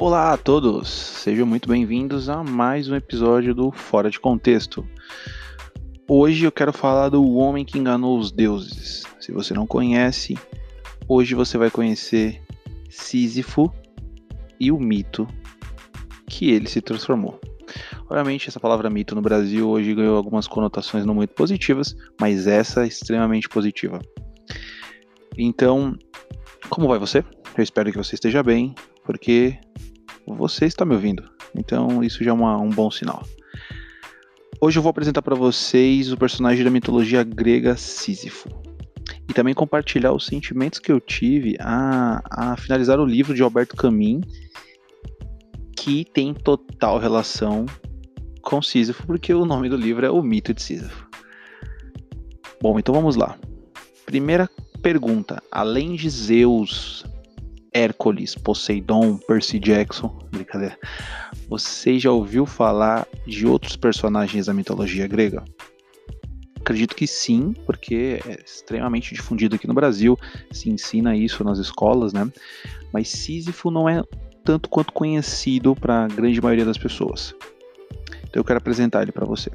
Olá a todos, sejam muito bem-vindos a mais um episódio do Fora de Contexto. Hoje eu quero falar do homem que enganou os deuses. Se você não conhece, hoje você vai conhecer Sísifo e o mito que ele se transformou. Obviamente, essa palavra mito no Brasil hoje ganhou algumas conotações não muito positivas, mas essa é extremamente positiva. Então, como vai você? Eu espero que você esteja bem, porque você está me ouvindo. Então, isso já é uma, um bom sinal. Hoje eu vou apresentar para vocês o personagem da mitologia grega Sísifo. E também compartilhar os sentimentos que eu tive a, a finalizar o livro de Alberto Camus, que tem total relação com Sísifo, porque o nome do livro é O Mito de Sísifo. Bom, então vamos lá. Primeira pergunta: além de Zeus, Hércules, Poseidon, Percy Jackson, brincadeira, você já ouviu falar de outros personagens da mitologia grega? Acredito que sim, porque é extremamente difundido aqui no Brasil, se ensina isso nas escolas, né? Mas Sísifo não é tanto quanto conhecido para a grande maioria das pessoas. Então eu quero apresentar ele para você.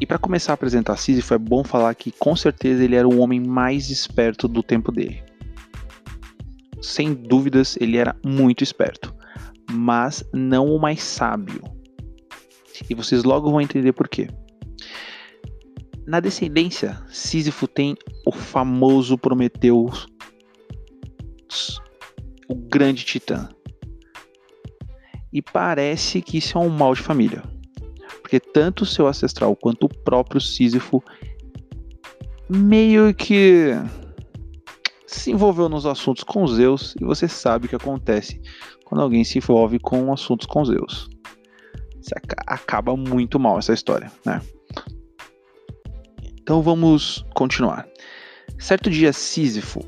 E para começar a apresentar Sísifo, é bom falar que com certeza ele era o homem mais esperto do tempo dele. Sem dúvidas, ele era muito esperto, mas não o mais sábio. E vocês logo vão entender por quê. Na descendência, Sísifo tem o famoso Prometeus, o grande titã. E parece que isso é um mal de família. Porque tanto seu ancestral quanto o próprio Sísifo meio que se envolveu nos assuntos com Zeus e você sabe o que acontece quando alguém se envolve com assuntos com Zeus. Você acaba muito mal essa história, né? Então vamos continuar. Certo dia, Sísifo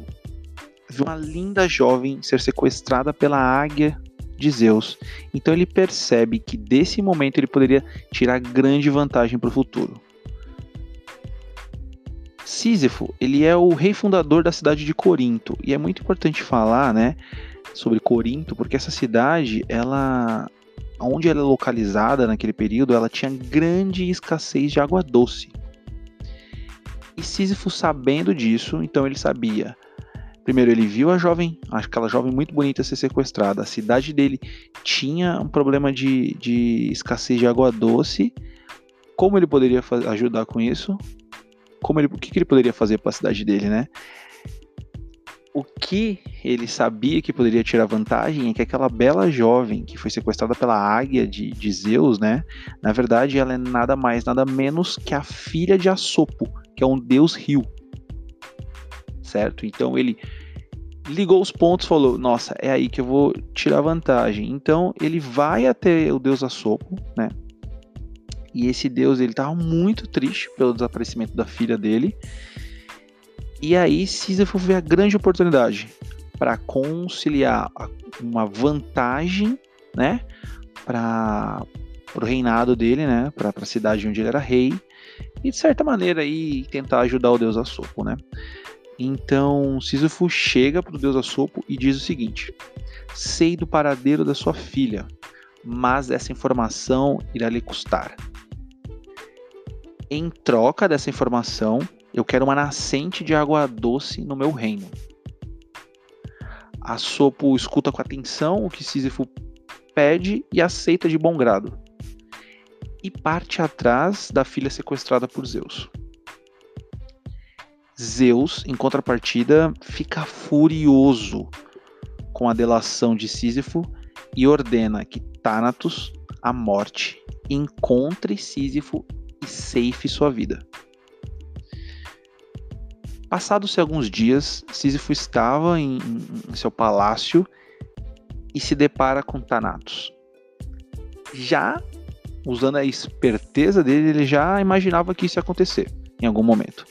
viu uma linda jovem ser sequestrada pela águia de Zeus. Então ele percebe que desse momento ele poderia tirar grande vantagem para o futuro. Sísifo, ele é o rei fundador da cidade de Corinto, e é muito importante falar, né, sobre Corinto, porque essa cidade, ela onde ela é localizada naquele período, ela tinha grande escassez de água doce. E Sísifo, sabendo disso, então ele sabia Primeiro, ele viu a jovem, aquela jovem muito bonita ser sequestrada. A cidade dele tinha um problema de, de escassez de água doce. Como ele poderia ajudar com isso? Como ele, o que, que ele poderia fazer para a cidade dele, né? O que ele sabia que poderia tirar vantagem é que aquela bela jovem que foi sequestrada pela águia de, de Zeus, né? Na verdade, ela é nada mais, nada menos que a filha de Assopo, que é um deus rio certo? Então ele ligou os pontos, falou: "Nossa, é aí que eu vou tirar vantagem". Então ele vai até o deus Assopo, né? E esse deus ele estava muito triste pelo desaparecimento da filha dele. E aí Sísifo vê a grande oportunidade para conciliar uma vantagem, né, para o reinado dele, né, para a cidade onde ele era rei, e de certa maneira aí tentar ajudar o deus Assopo, né? Então Sísifo chega para o deus Assopo e diz o seguinte: Sei do paradeiro da sua filha, mas essa informação irá lhe custar. Em troca dessa informação, eu quero uma nascente de água doce no meu reino. Assopo escuta com atenção o que Sísifo pede e aceita de bom grado. E parte atrás da filha sequestrada por Zeus. Zeus, em contrapartida, fica furioso com a delação de Sísifo e ordena que Thanatos, a morte, encontre Sísifo e ceife sua vida. Passados-se alguns dias, Sísifo estava em, em, seu palácio e se depara com Thanatos. Já usando a esperteza dele, ele já imaginava que isso ia acontecer em algum momento.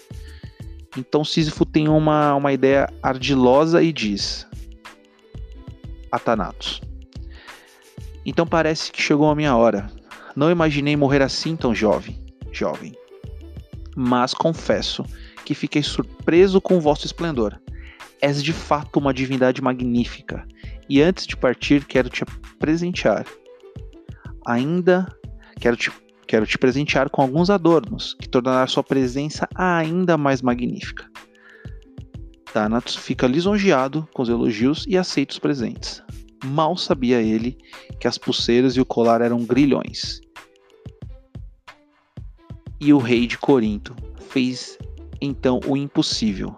Então Sísifo tem uma, uma ideia ardilosa e diz: Atanatos. Então parece que chegou a minha hora. Não imaginei morrer assim tão jovem, jovem. Mas confesso que fiquei surpreso com o vosso esplendor. És de fato uma divindade magnífica, E antes de partir, quero te presentear. Ainda quero te, quero te presentear com alguns adornos que tornará sua presença ainda mais magnífica. Thanatos fica lisonjeado com os elogios e aceita os presentes. Mal sabia ele que as pulseiras e o colar eram grilhões. E o rei de Corinto fez então o impossível.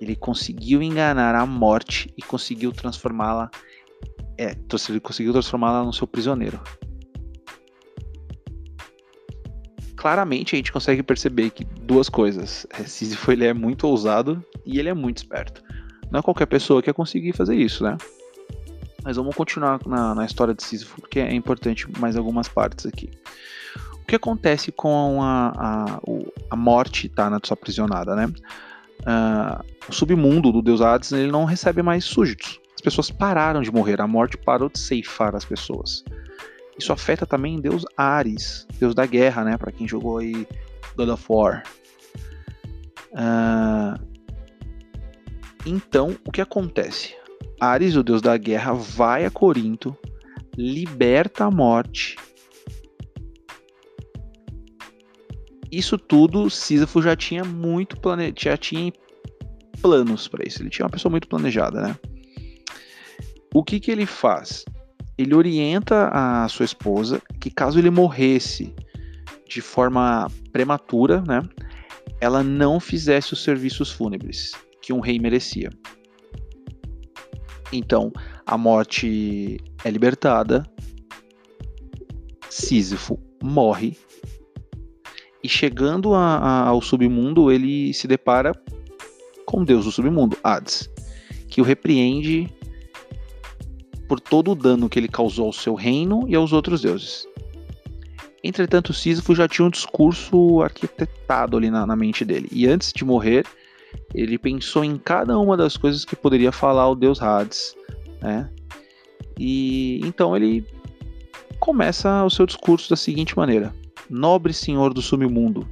Ele conseguiu enganar a morte e conseguiu transformá-la é, conseguiu transformá-la no seu prisioneiro. Claramente a gente consegue perceber que duas coisas. É, Sísifo ele é muito ousado e ele é muito esperto. Não é qualquer pessoa que ia conseguir fazer isso, né? Mas vamos continuar na, na história de Sísifo, porque é importante mais algumas partes aqui. O que acontece com a, a, a morte tá, na sua aprisionada, né? Uh, o submundo do deus Hades ele não recebe mais súditos. As pessoas pararam de morrer, a morte parou de ceifar as pessoas. Isso afeta também Deus Ares, Deus da guerra, né? Para quem jogou aí God of War. Uh, então, o que acontece? Ares, o deus da guerra, vai a Corinto, liberta a morte isso tudo Sísifo já tinha muito plane... já tinha planos para isso. Ele tinha uma pessoa muito planejada, né? O que que ele faz? Ele orienta a sua esposa que caso ele morresse de forma prematura, né, ela não fizesse os serviços fúnebres que um rei merecia. Então, a morte é libertada, Sísifo morre e chegando a, a, ao submundo, ele se depara com Deus do submundo, Hades, que o repreende por todo o dano que ele causou ao seu reino e aos outros deuses. Entretanto, Sísifo já tinha um discurso arquitetado ali na, na, mente dele. E antes de morrer, ele pensou em cada uma das coisas que poderia falar ao deus Hades, né? E então ele começa o seu discurso da seguinte maneira: Nobre senhor do submundo,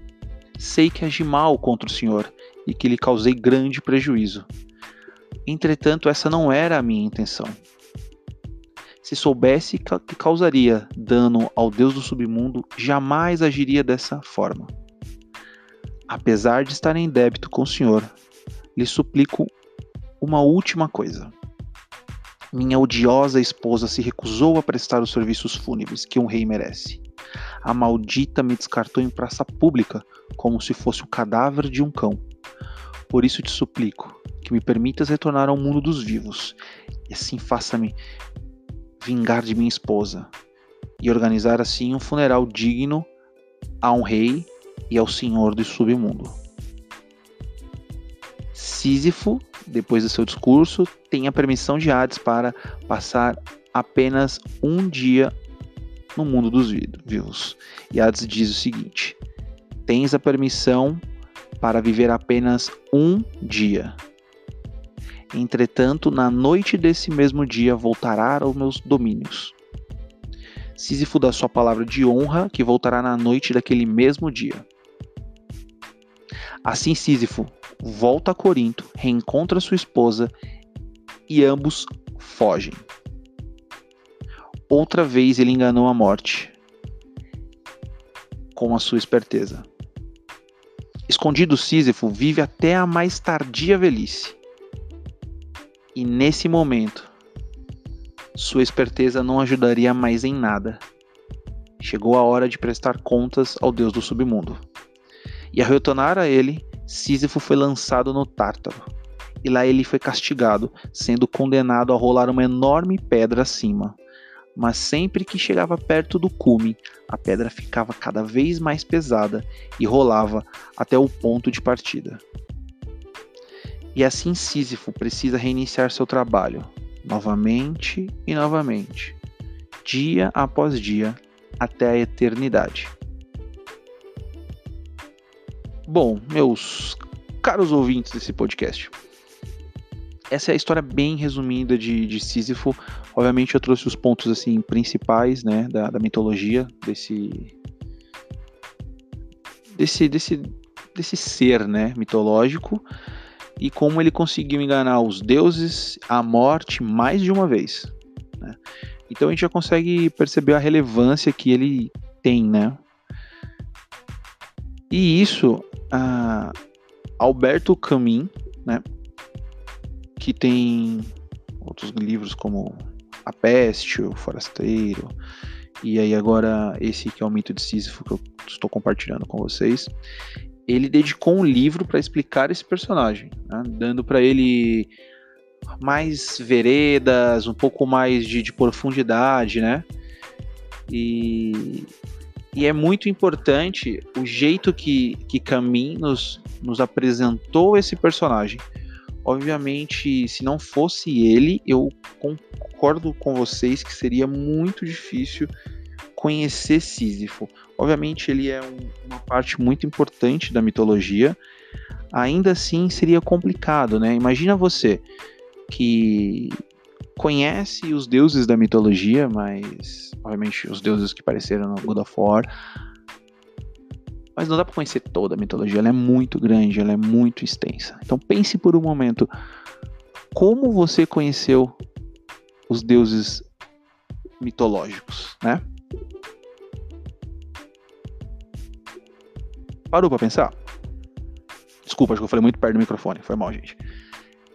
sei que agi mal contra o senhor e que lhe causei grande prejuízo. Entretanto, essa não era a minha intenção. Se soubesse que causaria dano ao deus do submundo, jamais agiria dessa forma. Apesar de estar em débito com o senhor, lhe suplico uma última coisa. Minha odiosa esposa se recusou a prestar os serviços fúnebres que um rei merece. A maldita me descartou em praça pública, como se fosse o cadáver de um cão. Por isso te suplico que me permitas retornar ao mundo dos vivos, e assim faça-me vingar de minha esposa, e organizar assim um funeral digno a um rei e ao senhor do submundo. Sísifo, depois do seu discurso, tem a permissão de Hades para passar apenas um dia no mundo dos vivos. E Hades diz o seguinte: Tens a permissão para viver apenas um dia. Entretanto, na noite desse mesmo dia voltará aos meus domínios. Sísifo dá sua palavra de honra que voltará na noite daquele mesmo dia. Assim Sísifo volta a Corinto, reencontra sua esposa e ambos fogem. Outra vez ele enganou a morte com a sua esperteza. Escondido Sísifo vive até a mais tardia velhice. E nesse momento, sua esperteza não ajudaria mais em nada. Chegou a hora de prestar contas ao deus do submundo. E a retornar a ele, Sísifo foi lançado no Tártaro. E lá ele foi castigado, sendo condenado a rolar uma enorme pedra acima mas sempre que chegava perto do cume, a pedra ficava cada vez mais pesada e rolava até o ponto de partida. E assim Sísifo precisa reiniciar seu trabalho, novamente e novamente, dia após dia, até a eternidade. Bom, meus caros ouvintes desse podcast, essa é a história bem resumida de, de Sísifo. Obviamente eu trouxe os pontos assim principais, né, da, da mitologia desse desse desse desse ser, né, mitológico. e como ele conseguiu enganar os deuses, a morte mais de uma vez. Né? Então a gente já consegue perceber a relevância que ele tem, né? E isso, Alberto Camus, né? Que tem outros livros como A Peste, O Forasteiro, e aí agora esse que é o mito de Sísifo que eu estou compartilhando com vocês. Ele dedicou um livro para explicar esse personagem, né? dando para ele mais veredas, um pouco mais de, de profundidade, né? E, e, é muito importante o jeito que, que Camin nos, nos apresentou esse personagem. Obviamente, se não fosse ele, eu concordo com vocês que seria muito difícil conhecer Sísifo. Obviamente, ele é um, uma parte muito importante da mitologia. Ainda assim, seria complicado, né? Imagina você que conhece os deuses da mitologia, mas obviamente os deuses que apareceram no God of War. Mas não dá para conhecer toda a mitologia, ela é muito grande, ela é muito extensa. Então pense por um momento como você conheceu os deuses mitológicos, né? Parou para pensar? Desculpa, acho que eu falei muito perto do microfone, foi mal, gente.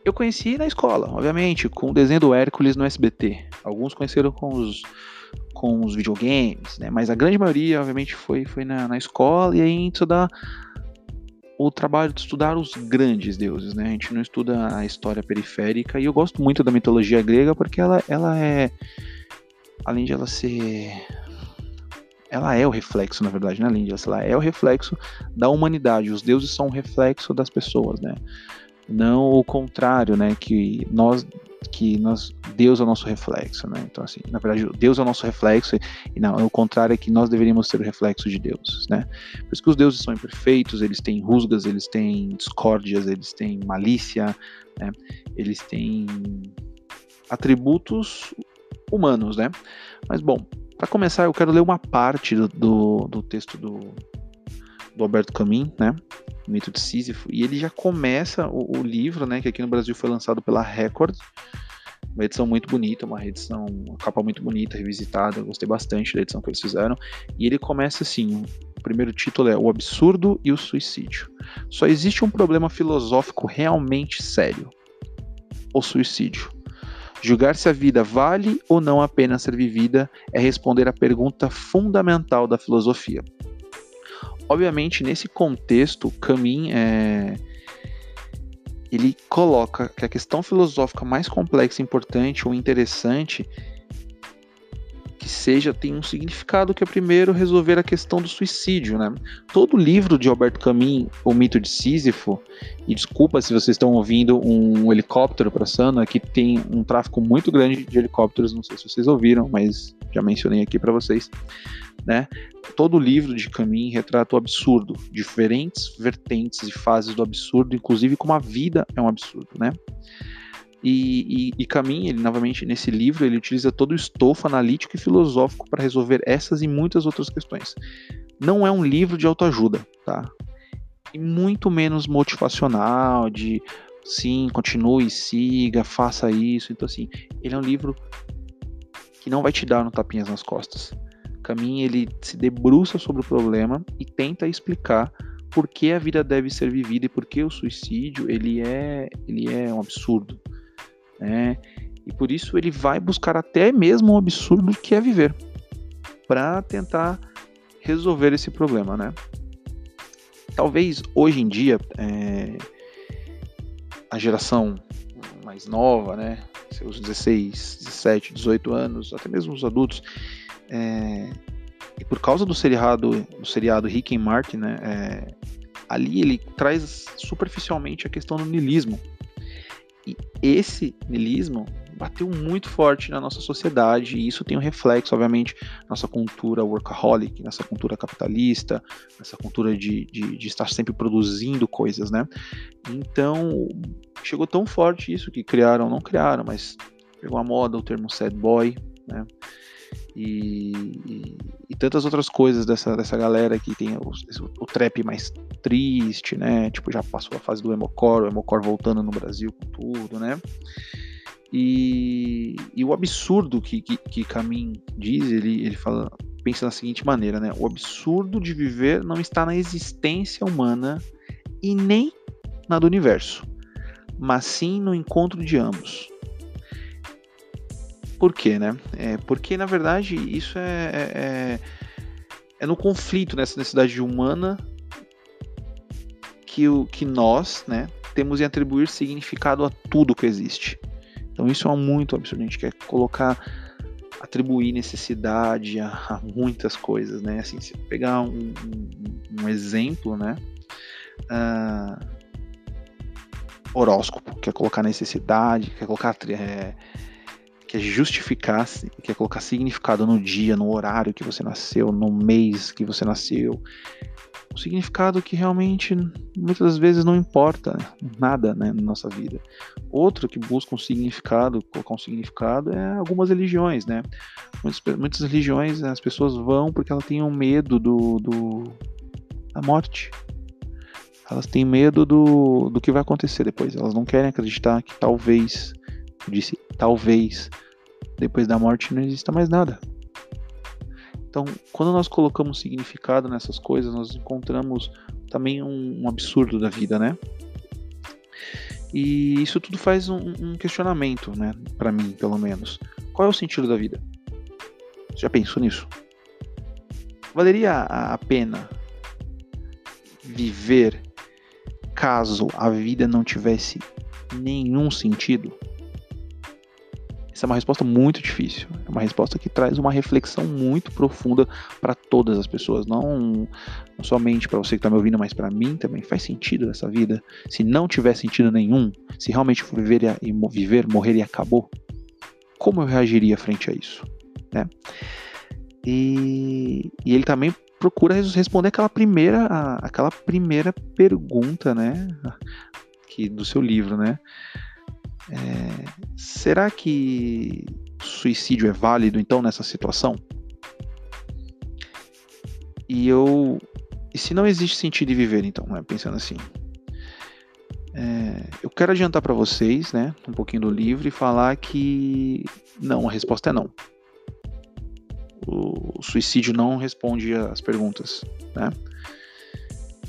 Eu conheci na escola, obviamente, com o desenho do Hércules no SBT. Alguns conheceram com os, com os videogames, né? Mas a grande maioria, obviamente, foi, foi na, na escola e aí a gente estuda o trabalho de estudar os grandes deuses, né? A gente não estuda a história periférica e eu gosto muito da mitologia grega porque ela, ela é, além de ela ser ela é o reflexo, na verdade, né, além disso, ela é o reflexo da humanidade. Os deuses são o reflexo das pessoas, né? Não o contrário, né? Que nós que nós Deus é o nosso reflexo, né? Então assim, na verdade, Deus é o nosso reflexo e não, o contrário é que nós deveríamos ser o reflexo de Deus, né? Por isso que os deuses são imperfeitos, eles têm rusgas, eles têm discórdias, eles têm malícia, né? Eles têm atributos humanos, né? Mas bom, para começar, eu quero ler uma parte do, do, do texto do, do Alberto Camus, né? Mito de Sísifo, e ele já começa o, o, livro, né? Que aqui no Brasil foi lançado pela Record. Uma edição muito bonita, uma edição, uma capa muito bonita, revisitada. Eu gostei bastante da edição que eles fizeram. E ele começa assim: o primeiro título é O Absurdo e o Suicídio. Só existe um problema filosófico realmente sério: o suicídio. Julgar se a vida vale ou não a pena ser vivida é responder à pergunta fundamental da filosofia. Obviamente, nesse contexto, Camin é, ele coloca que a questão filosófica mais complexa, importante ou interessante que seja tem um significado que é primeiro resolver a questão do suicídio, né? Todo livro de Alberto Camus, O Mito de Sísifo, e desculpa se vocês estão ouvindo um helicóptero passando, aqui tem um tráfego muito grande de helicópteros, não sei se vocês ouviram, mas já mencionei aqui para vocês né? Todo livro de Camus retrata o absurdo, diferentes vertentes e fases do absurdo, inclusive como a vida é um absurdo, né? E, e, e Camus, ele novamente nesse livro, ele utiliza todo o estofo analítico e filosófico para resolver essas e muitas outras questões. Não é um livro de autoajuda, tá? E muito menos motivacional, de sim, continue, siga, faça isso. Então, assim, ele é um livro que não vai te dar no tapinhas nas costas. Camin ele se debruça sobre o problema e tenta explicar por que a vida deve ser vivida e por que o suicídio ele é, ele é um absurdo. Né? E por isso ele vai buscar até mesmo um absurdo que é viver para tentar resolver esse problema. Né? Talvez hoje em dia é, a geração mais nova, né, seus 16, 17, 18 anos, até mesmo os adultos, é, e por causa do seriado, do seriado Rick and Martin, né, é, ali ele traz superficialmente a questão do niilismo. E esse niilismo bateu muito forte na nossa sociedade e isso tem um reflexo, obviamente, nossa cultura workaholic, nessa cultura capitalista, nessa cultura de, de, de, estar sempre produzindo coisas, né? Então, chegou tão forte isso que criaram, não criaram, mas pegou a moda o termo sad boy, né? E, e, e, tantas outras coisas dessa, dessa galera que tem o, o, trap mais triste, né? Tipo, já passou a fase do Emocor, o Emocor voltando no Brasil com tudo, né? E, e o absurdo que, que, que Camin diz, ele, ele fala, pensa da seguinte maneira, né? O absurdo de viver não está na existência humana e nem na do universo, mas sim no encontro de ambos. Por quê, né? É, porque, na verdade, isso é, é, é, é no conflito, nessa necessidade humana que, o, que nós, né, temos em atribuir significado a tudo que existe. Então isso é muito absurdo. A gente quer colocar, atribuir necessidade a, a muitas coisas, né? Assim, se pegar um, um, um exemplo, né? Uh, horóscopo, quer colocar necessidade, quer colocar é, quer justificar, quer colocar significado no dia, no horário que você nasceu, no mês que você nasceu, um significado que realmente muitas das vezes não importa nada né, na nossa vida. Outro que busca um significado, colocar um significado, é algumas religiões, né? Muitas, muitas religiões as pessoas vão porque elas têm um medo do, do da morte. Elas têm medo do, do que vai acontecer depois. Elas não querem acreditar que talvez, eu disse talvez, depois da morte não exista mais nada. Então, quando nós colocamos significado nessas coisas, nós encontramos também um, um absurdo da vida, né? E isso tudo faz um, um questionamento, né? Para mim, pelo menos. Qual é o sentido da vida? Você já pensou nisso? Valeria a pena viver caso a vida não tivesse nenhum sentido? Essa é uma resposta muito difícil. É uma resposta que traz uma reflexão muito profunda para todas as pessoas, não, não somente para você que está me ouvindo, mas para mim também. Faz sentido essa vida? Se não tiver sentido nenhum, se realmente viver e viver, morrer e acabou, como eu reagiria frente a isso, né? E, e ele também procura responder aquela primeira, aquela primeira pergunta, né? Que do seu livro, né? É, será que suicídio é válido então nessa situação? E eu. E se não existe sentido em viver, então, né, pensando assim? É, eu quero adiantar para vocês, né, um pouquinho do livro e falar que não, a resposta é não. O suicídio não responde às perguntas, né?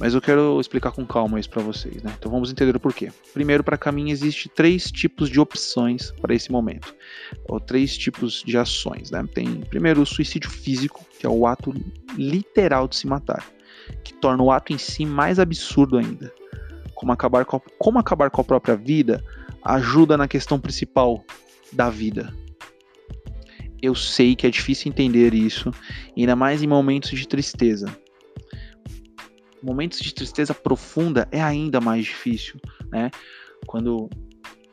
Mas eu quero explicar com calma isso para vocês, né? Então vamos entender o porquê. Primeiro, para caminho existe três tipos de opções para esse momento, ou três tipos de ações, né? Tem primeiro o suicídio físico, que é o ato literal de se matar, que torna o ato em si mais absurdo ainda. Como acabar com a, como acabar com a própria vida ajuda na questão principal da vida. Eu sei que é difícil entender isso, ainda mais em momentos de tristeza momentos de tristeza profunda é ainda mais difícil, né? Quando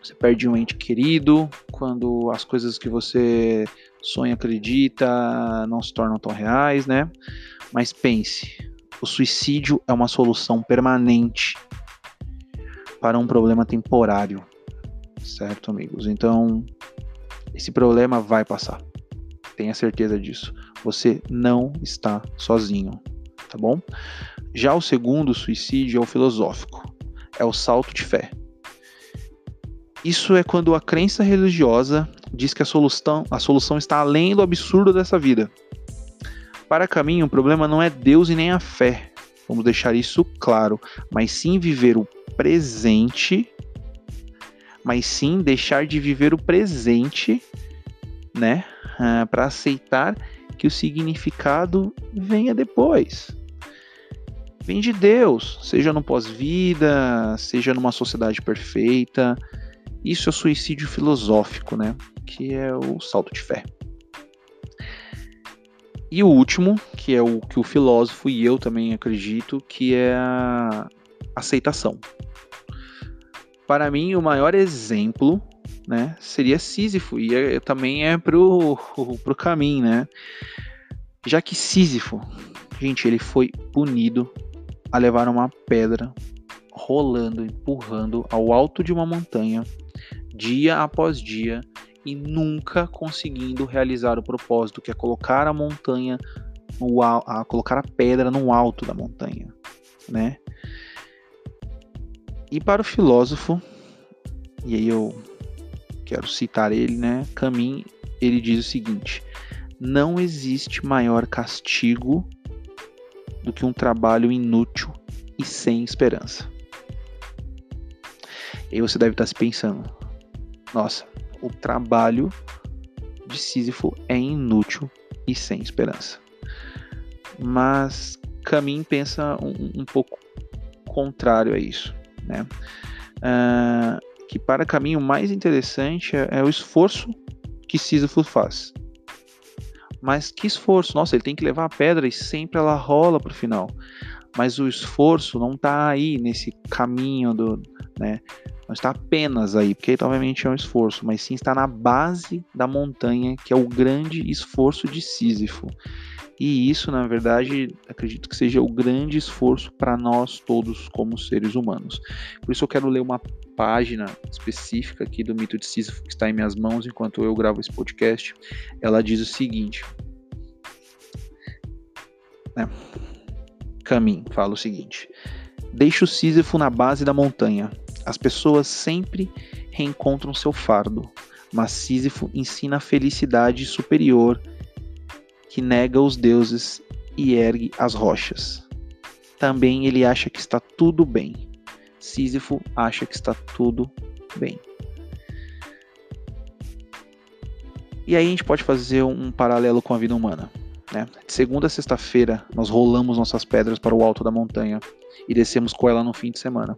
você perde um ente querido, quando as coisas que você sonha, acredita, não se tornam tão reais, né? Mas pense, o suicídio é uma solução permanente para um problema temporário, certo, amigos? Então, esse problema vai passar. Tenha certeza disso. Você não está sozinho, tá bom? Já o segundo suicídio é o filosófico, é o salto de fé. Isso é quando a crença religiosa diz que a solução, a solução está além do absurdo dessa vida. Para Caminho, o problema não é Deus e nem a fé, vamos deixar isso claro, mas sim viver o presente, mas sim deixar de viver o presente, né, uh, para aceitar que o significado venha depois vem de Deus, seja no pós-vida, seja numa sociedade perfeita. Isso é o suicídio filosófico, né? Que é o salto de fé. E o último, que é o que o filósofo e eu também acredito, que é a aceitação. Para mim, o maior exemplo né, seria Sísifo, e é, também é pro, pro caminho, né? Já que Sísifo, gente, ele foi punido a levar uma pedra rolando, empurrando ao alto de uma montanha, dia após dia, e nunca conseguindo realizar o propósito, que é colocar a montanha, no, a colocar a pedra no alto da montanha. né? E para o filósofo, e aí eu quero citar ele, né? Camin, ele diz o seguinte: não existe maior castigo do que um trabalho inútil e sem esperança. E você deve estar se pensando: nossa, o trabalho de Sísifo é inútil e sem esperança. Mas Camin pensa um, um pouco contrário a isso, né? Uh, que para Camin o mais interessante é, é o esforço que Sísifo faz. Mas que esforço? Nossa, ele tem que levar a pedra e sempre ela rola para o final. Mas o esforço não está aí nesse caminho do, né? Não está apenas aí, porque obviamente é um esforço, mas sim está na base da montanha, que é o grande esforço de Sísifo. E isso, na verdade, acredito que seja o grande esforço para nós todos como seres humanos. Por isso eu quero ler uma página específica aqui do mito de Sísifo que está em minhas mãos enquanto eu gravo esse podcast. Ela diz o seguinte: né? Fala o seguinte: Deixa o Sísifo na base da montanha. As pessoas sempre reencontram seu fardo, mas Sísifo ensina a felicidade superior que nega os deuses e ergue as rochas. Também ele acha que está tudo bem. Sísifo acha que está tudo bem. E aí a gente pode fazer um paralelo com a vida humana. Né? De segunda a sexta-feira, nós rolamos nossas pedras para o alto da montanha e descemos com ela no fim de semana.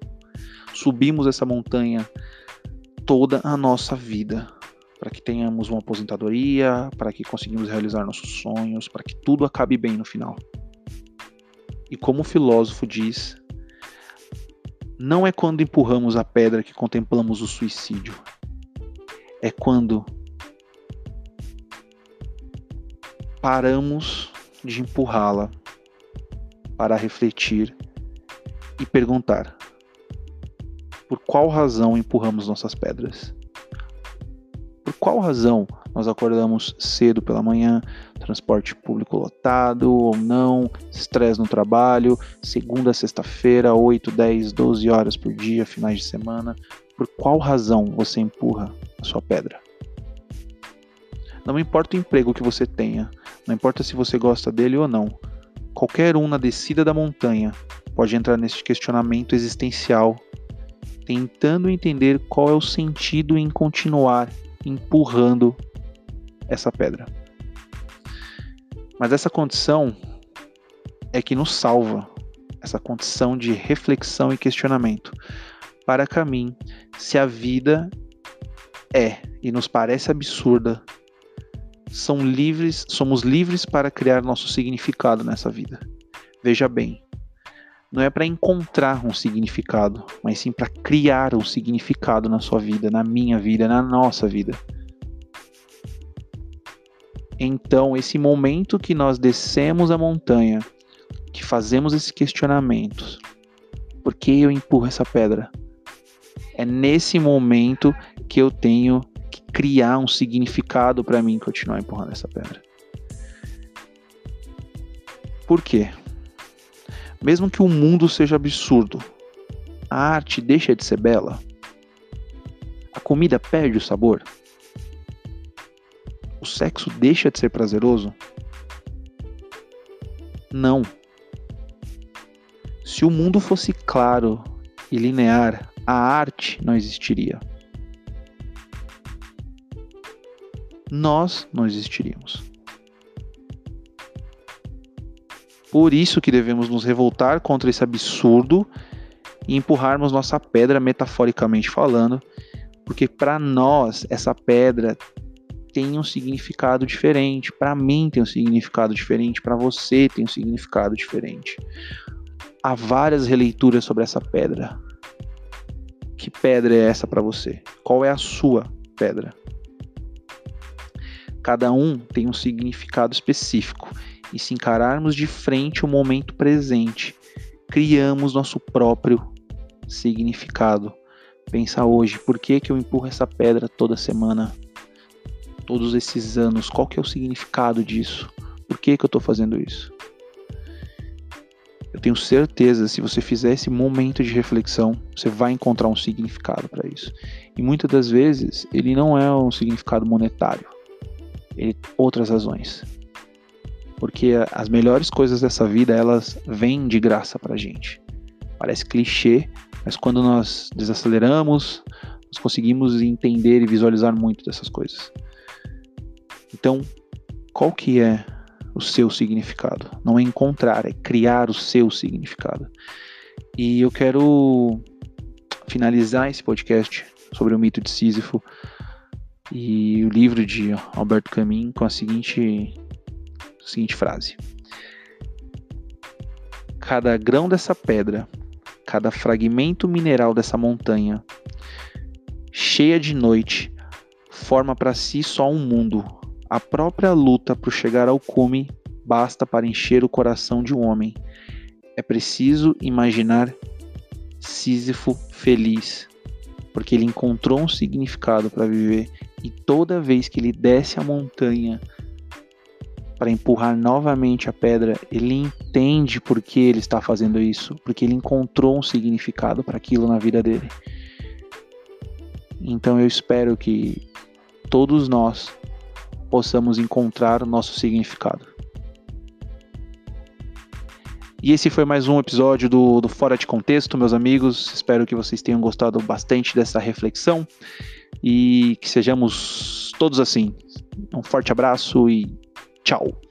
Subimos essa montanha toda a nossa vida para que tenhamos uma aposentadoria, para que conseguimos realizar nossos sonhos, para que tudo acabe bem no final. E como o filósofo diz, não é quando empurramos a pedra que contemplamos o suicídio, é quando paramos de empurrá-la para refletir e perguntar: por qual razão empurramos nossas pedras? Por qual razão nós acordamos cedo pela manhã, transporte público lotado ou não, estresse no trabalho, segunda sexta-feira, 8, 10, 12 horas por dia, finais de semana? Por qual razão você empurra a sua pedra? Não importa o emprego que você tenha, não importa se você gosta dele ou não, qualquer um na descida da montanha pode entrar nesse questionamento existencial, tentando entender qual é o sentido em continuar empurrando essa pedra. Mas essa condição é que nos salva, essa condição de reflexão e questionamento. Para Camin, se a vida é e nos parece absurda, são livres, somos livres para criar nosso significado nessa vida. Veja bem, não é para encontrar um significado, mas sim para criar um significado na sua vida, na minha vida, na nossa vida. Então, esse momento que nós descemos a montanha, que fazemos esse questionamento, por que eu empurro essa pedra? É nesse momento que eu tenho que criar um significado para mim continuar empurrando essa pedra. Por quê? Mesmo que o mundo seja absurdo, a arte deixa de ser bela? A comida perde o sabor? O sexo deixa de ser prazeroso? Não. Se o mundo fosse claro e linear, a arte não existiria. Nós não existiríamos. Por isso que devemos nos revoltar contra esse absurdo e empurrarmos nossa pedra, metaforicamente falando, porque para nós essa pedra tem um significado diferente, para mim tem um significado diferente, para você tem um significado diferente. Há várias releituras sobre essa pedra. Que pedra é essa para você? Qual é a sua pedra? Cada um tem um significado específico e se encararmos de frente o momento presente, criamos nosso próprio significado. Pensa hoje, por que, que eu empurro essa pedra toda semana? Todos esses anos, qual que é o significado disso? Por que, que eu estou fazendo isso? eu tenho certeza, se você fizer esse momento de reflexão, você vai encontrar um significado para isso. E muitas das vezes, ele não é um significado monetário, ele outras razões. Porque as melhores coisas dessa vida, elas vêm de graça pra gente. Parece clichê, mas quando nós desaceleramos, nós conseguimos entender e visualizar muito dessas coisas. Então, qual que é o seu significado. Não é encontrar, é criar o seu significado. E eu quero finalizar esse podcast sobre o mito de Sísifo e o livro de Alberto Camus com a seguinte, seguinte frase: Cada grão dessa pedra, cada fragmento mineral dessa montanha, cheia de noite, forma para si só um mundo a própria luta por chegar ao cume basta para encher o coração de um homem. É preciso imaginar Sísifo feliz, porque ele encontrou um significado para viver e toda vez que ele desce a montanha para empurrar novamente a pedra, ele entende por que ele está fazendo isso, porque ele encontrou um significado para aquilo na vida dele. Então eu espero que todos nós possamos encontrar o nosso significado. E esse foi mais um episódio do, do Fora de Contexto, meus amigos. Espero que vocês tenham gostado bastante dessa reflexão e que sejamos todos assim. Um forte abraço e tchau!